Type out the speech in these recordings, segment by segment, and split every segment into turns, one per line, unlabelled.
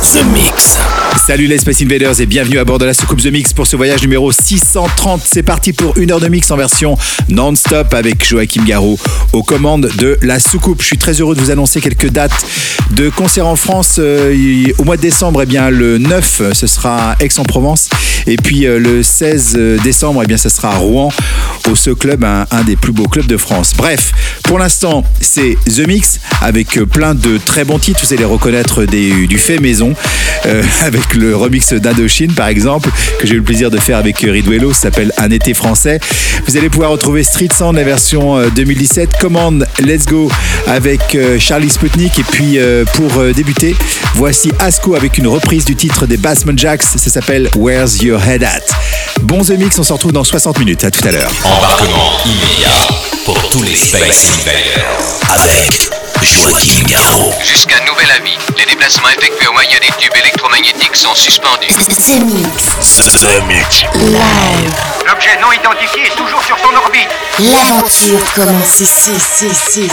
The Mix.
Salut les Space Invaders et bienvenue à bord de la soucoupe The Mix pour ce voyage numéro 630. C'est parti pour une heure de mix en version non-stop avec Joachim Garraud aux commandes de la soucoupe. Je suis très heureux de vous annoncer quelques dates de concerts en France. Euh, au mois de décembre, eh bien, le 9, ce sera Aix-en-Provence. Et puis euh, le 16 décembre, eh bien, ce sera à Rouen, au Ce Club, un, un, des plus beaux clubs de France. Bref, pour l'instant, c'est The Mix avec plein de très bons titres. Vous allez reconnaître des, du fait maison euh, avec le remix d'Indochine par exemple, que j'ai eu le plaisir de faire avec Riduello, ça s'appelle Un été français. Vous allez pouvoir retrouver Street Sound, la version 2017, Command Let's Go avec euh, Charlie Sputnik. Et puis euh, pour débuter, voici Asco avec une reprise du titre des Bassman Jacks, ça s'appelle Where's Your Head At? Bon The Mix, on se retrouve dans 60 minutes, à tout à l'heure.
Embarquement immédiat pour tous les Space Invaders
avec Joachim Garraud.
Jusqu'à nouvel avis, les déplacements effectués au moyen des tubes électromagnétiques sont suspendus.
The Mix.
The Mix.
Live.
L'objet non identifié est toujours sur son orbite.
L'aventure commence ici, ici, ici, ici,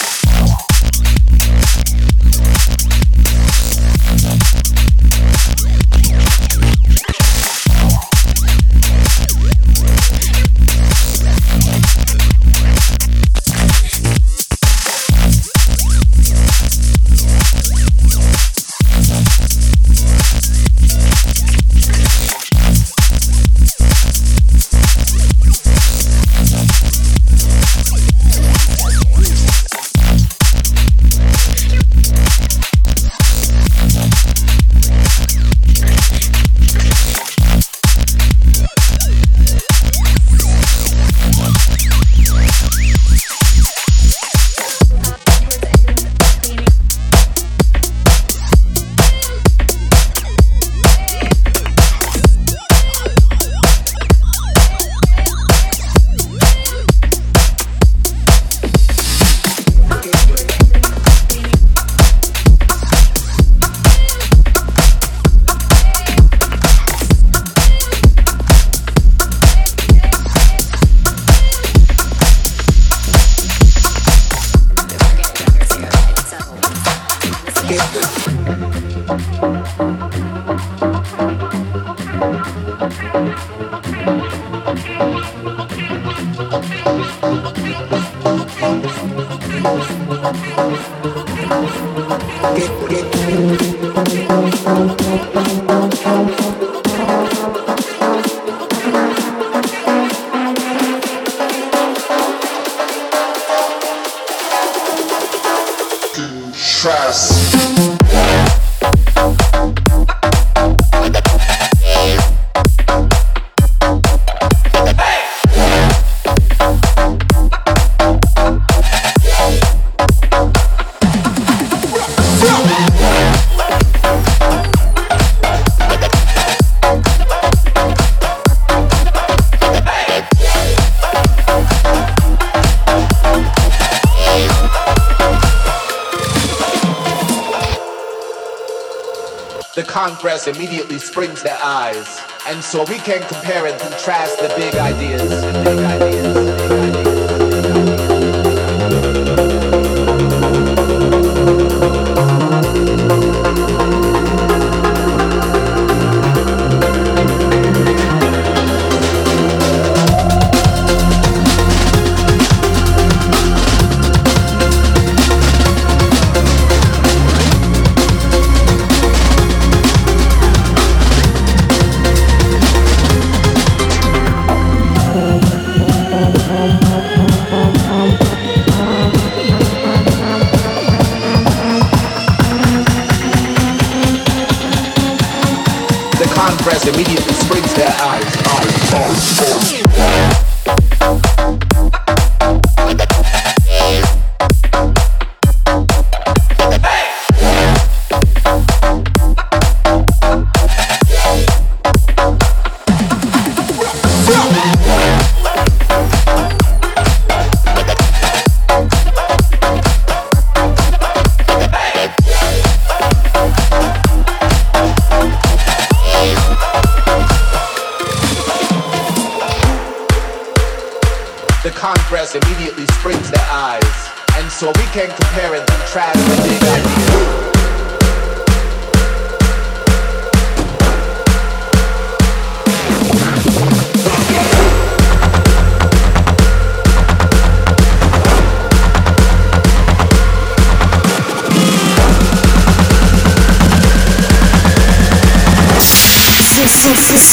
Conquest immediately springs their eyes. And so we can compare and contrast. The big ideas. The big ideas.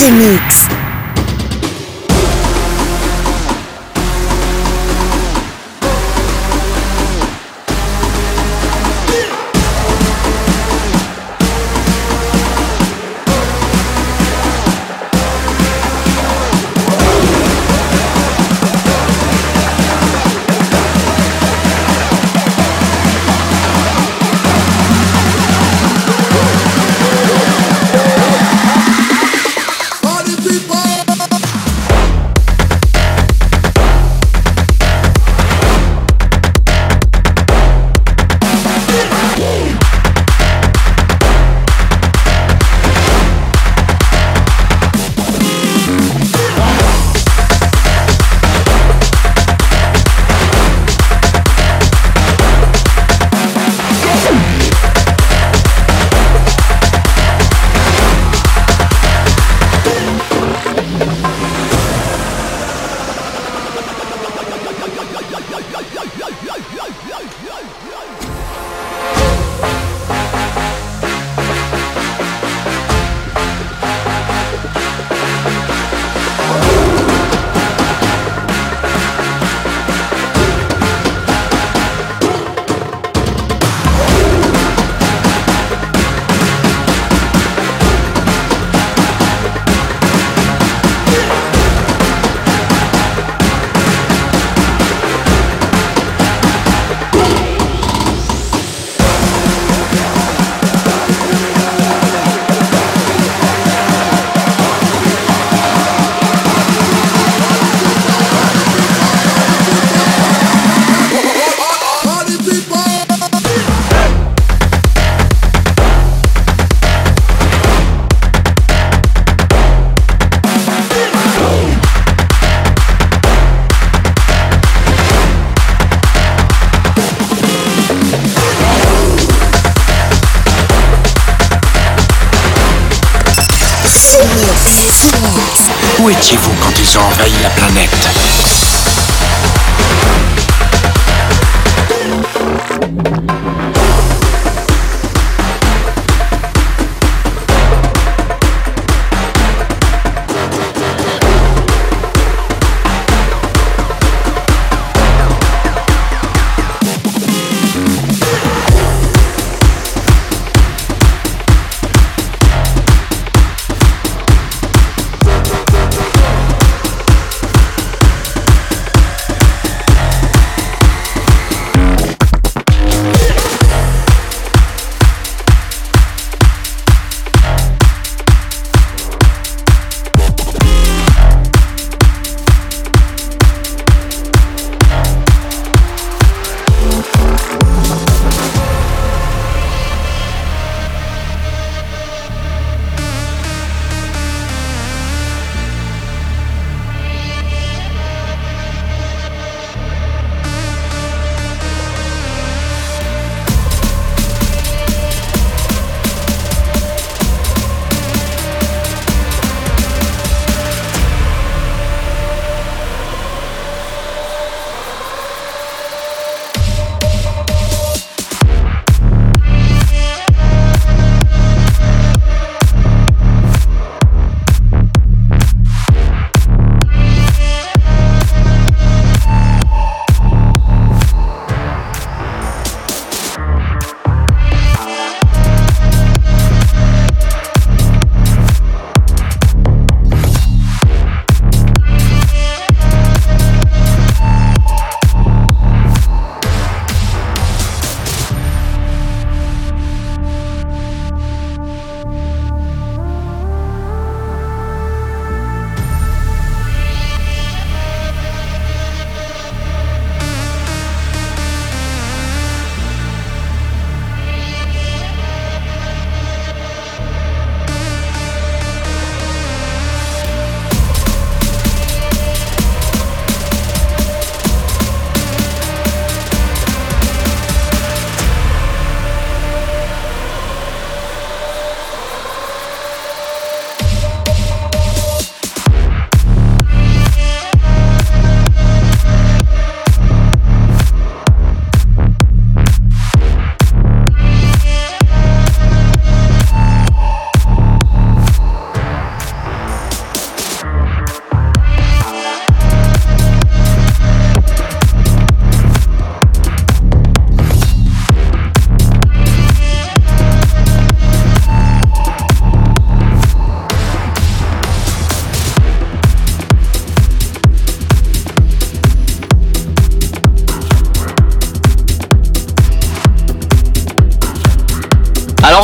Mix.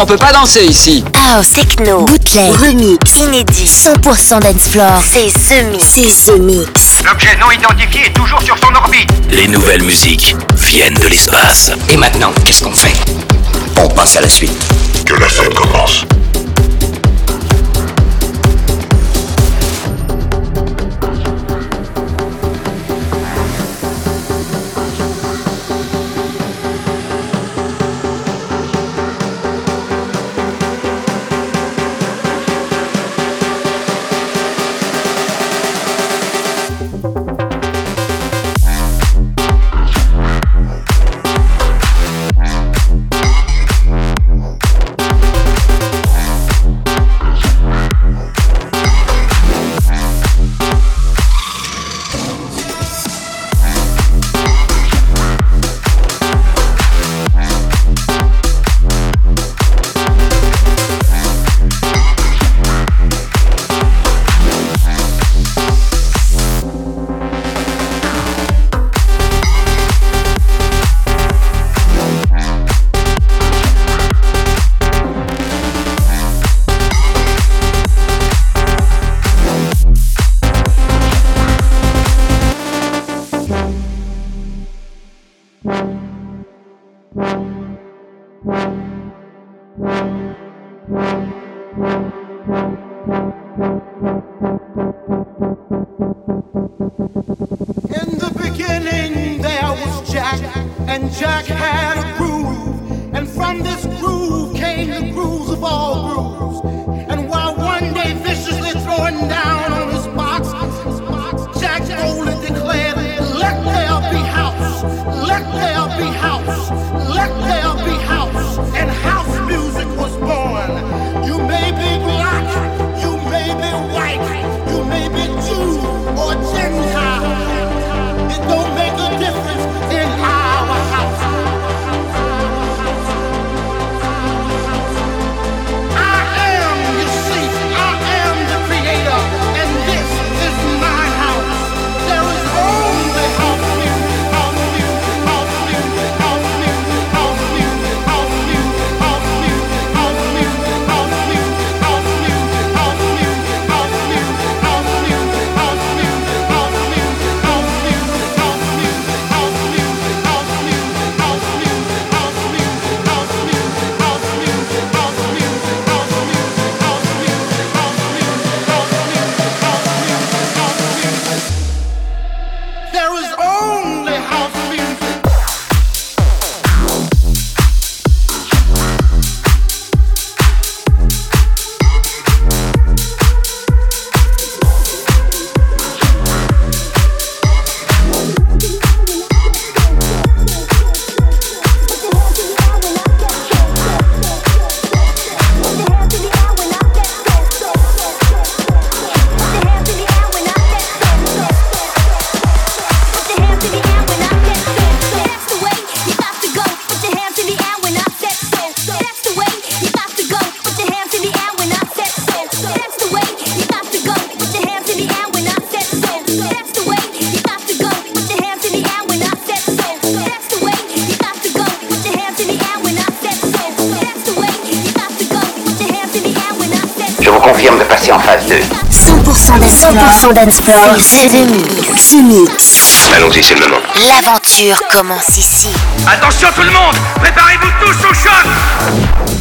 On peut pas danser ici.
House, techno, bootleg, remix, inédit, 100% dance floor. C'est The Mix. C'est Mix.
L'objet non identifié est toujours sur son orbite.
Les nouvelles musiques viennent de l'espace.
Et maintenant, qu'est-ce qu'on fait?
On passe à la suite.
Que la fête commence.
down on his box. Jack declared, Let there be house, let there be house, let there be
100% dance floor, c'est ce mix.
Allons-y, c'est le moment.
L'aventure commence ici. Attention tout le monde, préparez-vous
tous au choc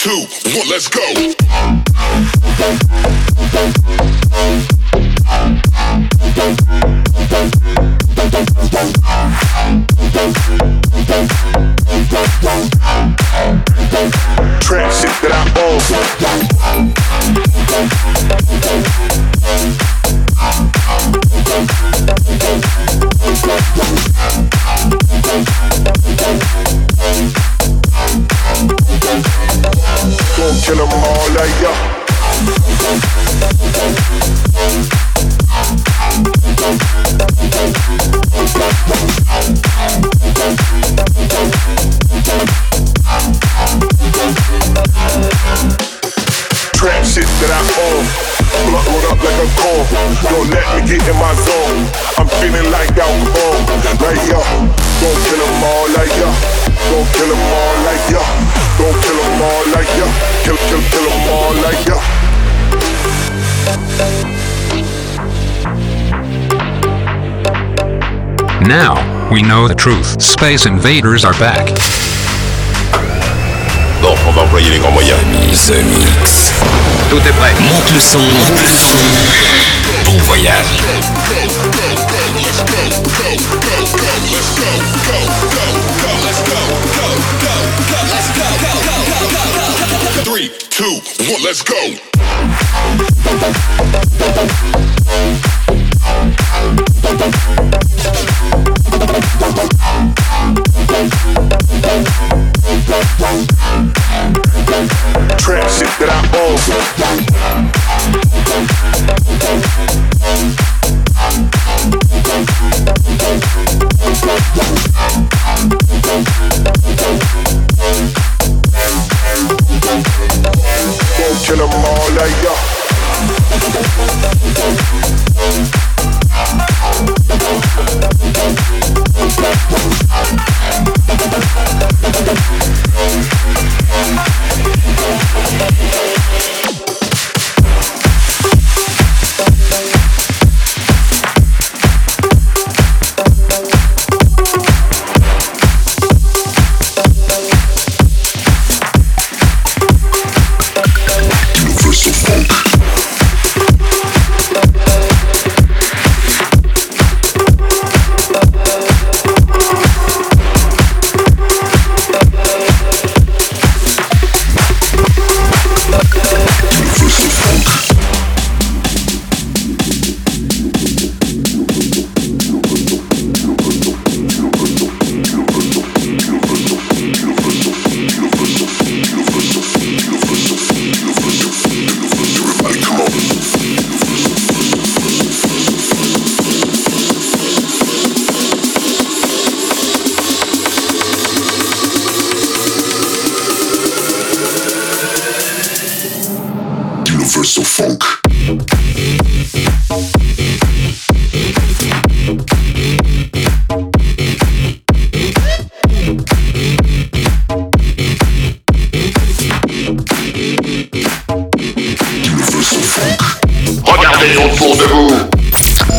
two, one, let's go.
We know the truth. Space invaders are back.
Bon, on va employer les grands moyens. Mise mix. Tout est prêt. Monte le son. Monte le son. Bon voyage.
Three, two, one, let's go.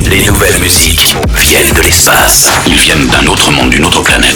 Les nouvelles musiques viennent de l'espace. Ils viennent d'un autre monde, d'une autre planète.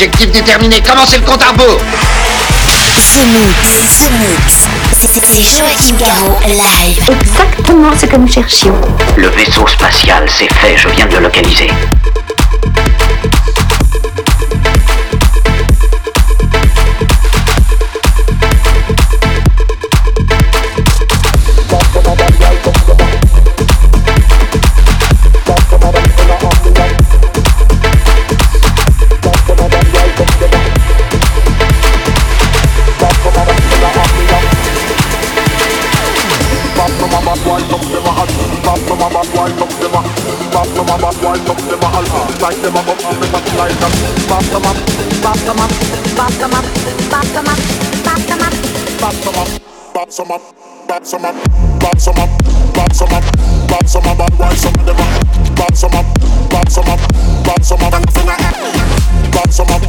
Objectif déterminé, commencez le compte à rebours
The Mix, The Mix, c'est Joachim Garraud live.
Exactement ce que nous cherchions.
Le vaisseau spatial, c'est fait, je viens de le localiser.
like them up up on the bottom like them. Bop them up, bop them up, bop them up, bop them up, bop them up, bop them up, bop them up, bop them up, bop them up, bop them up, bop them up, and why some of them up, bop them up, bop them up, bop them up, bop them up, bop them up.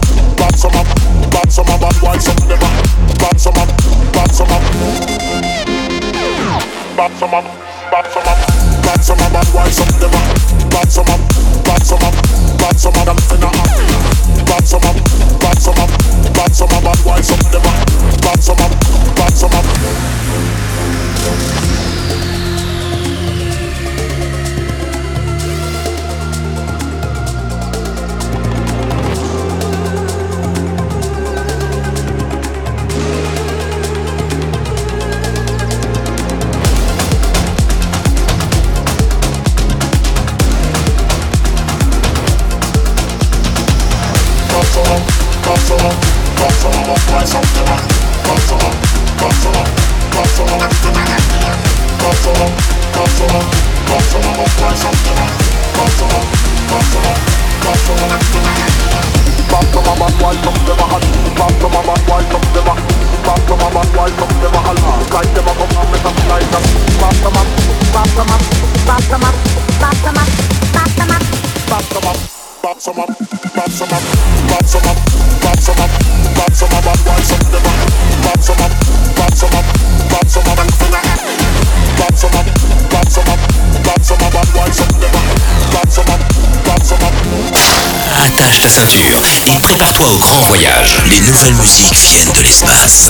Les
nouvelles musiques viennent de l'espace.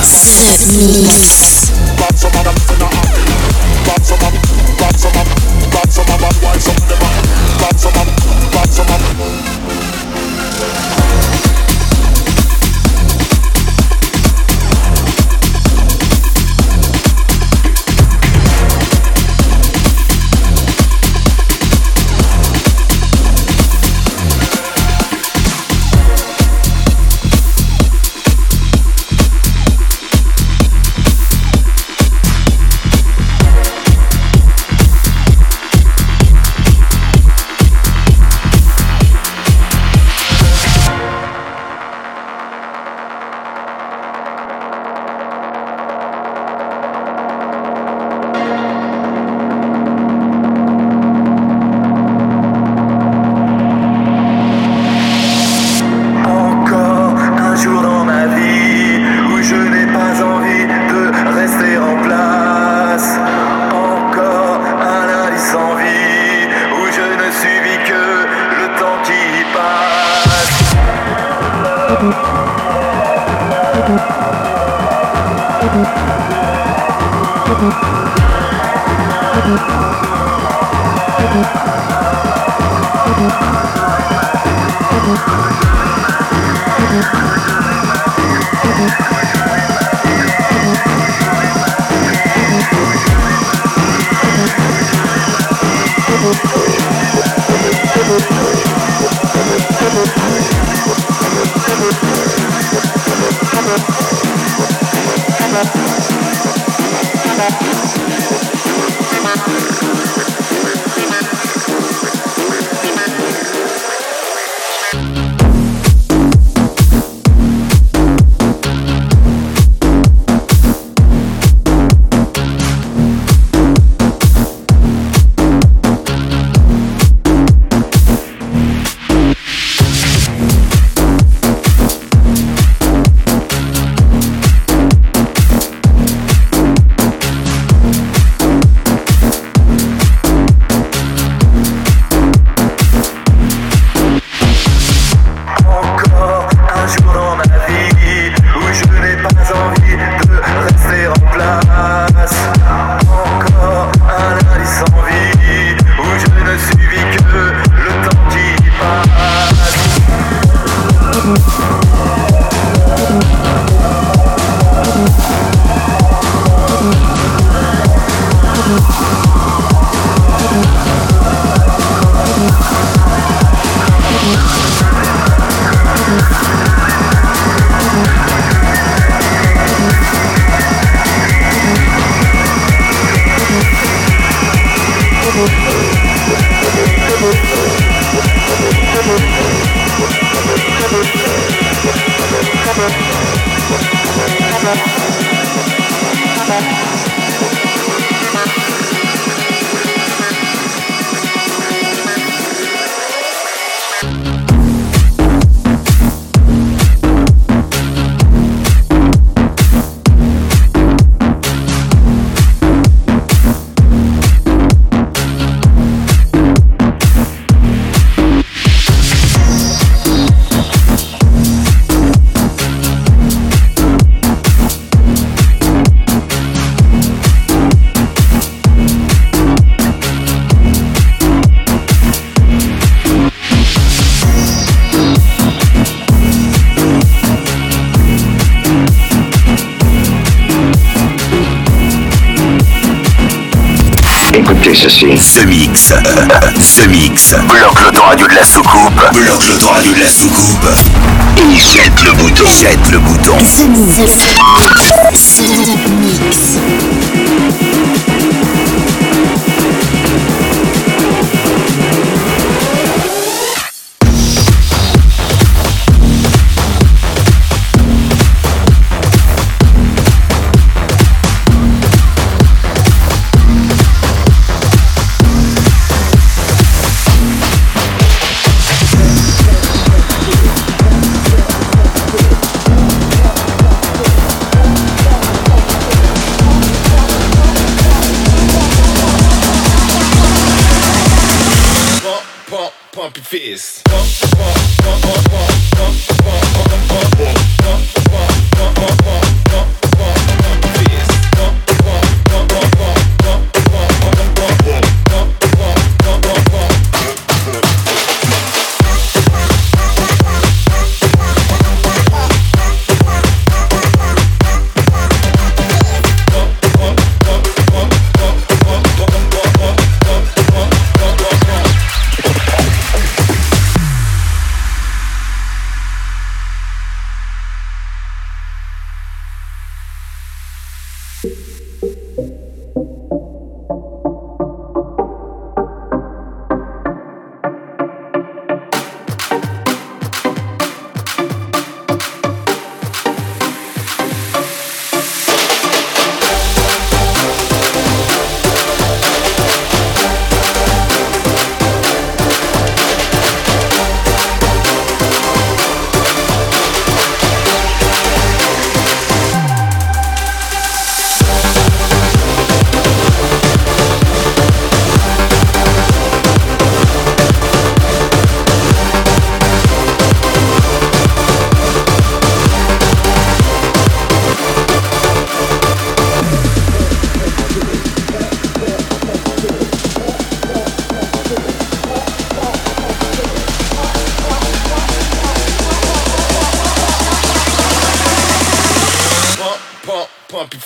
Ce mix. Bloque l'autoradio de la soucoupe. Bloque l'autoradio de la soucoupe. Et jette le bouton. Jette le bouton.
Ce. Ce mix.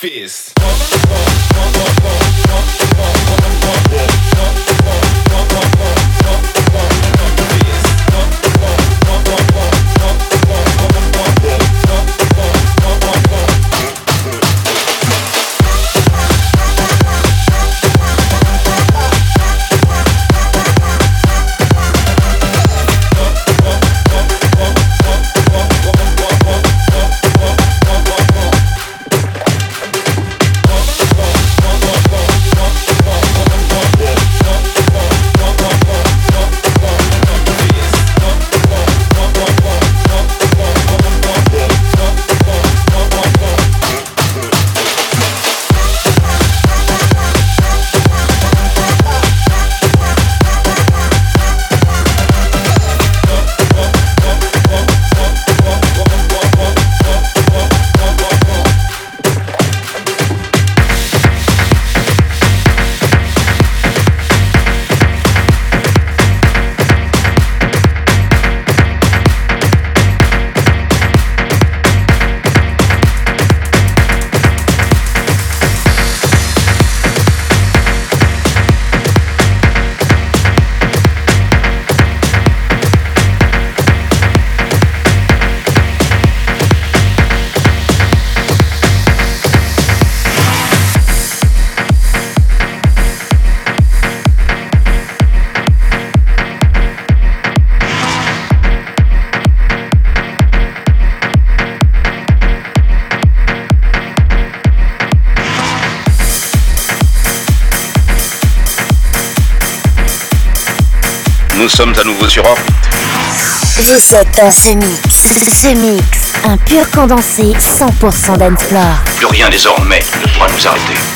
Profis.
Nous sommes à nouveau sur orbite.
Vous êtes dans ce mix. Ce mix, un pur condensé 100% d'Ensplore.
Plus rien désormais ne pourra nous arrêter.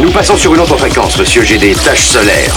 Nous passons sur une autre fréquence, monsieur, j'ai des taches solaires.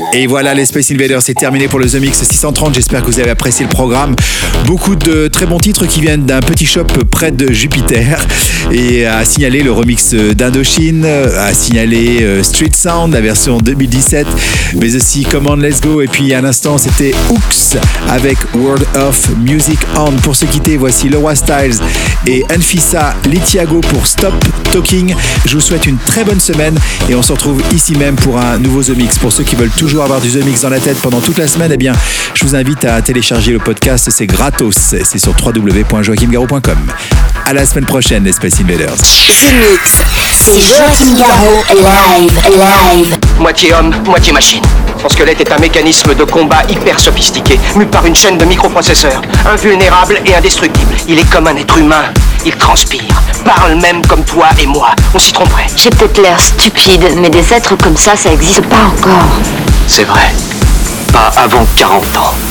Et voilà, les Space Invaders, c'est terminé pour le The Mix 630. J'espère que vous avez apprécié le programme. Beaucoup de très bons titres qui viennent d'un petit shop près de Jupiter. Et à signaler le remix d'Indochine, à signaler euh, Street Sound, la version 2017, mais aussi Come On Let's Go. Et puis à l'instant, c'était Hooks avec World of Music On. Pour se quitter, voici Laura Styles et Anfisa Litiago pour Stop Talking. Je vous souhaite une très bonne semaine et on se retrouve ici même pour un nouveau The Mix. Pour ceux qui veulent toujours avoir du The Mix dans la tête pendant toute la semaine, eh bien, je vous invite à télécharger le podcast. C'est gratos. C'est sur www.joachimgaro.com. À la semaine prochaine, les Space Invaders.
The Mix. C'est Joachim Garraud, live, live.
Moitié homme, moitié machine. Son squelette est un mécanisme de combat hyper sophistiqué, mu par une chaîne de microprocesseurs, invulnérable et indestructible. Il est comme un être humain. Il transpire, parle même comme toi et moi. On s'y tromperait.
J'ai peut-être l'air stupide, mais des êtres comme ça, ça existe pas encore.
C'est vrai. Pas avant 40 ans.